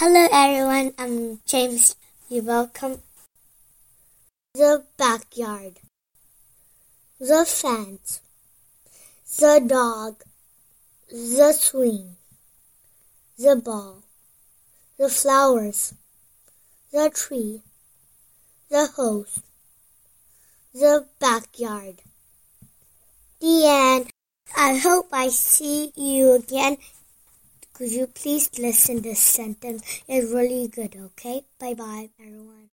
Hello everyone, I'm James. You welcome. The backyard. The fence. The dog. The swing. The ball. The flowers. The tree. The hose. The backyard. The end. I hope I see you again. Could you please listen this sentence? It's really good, okay? Bye bye, everyone.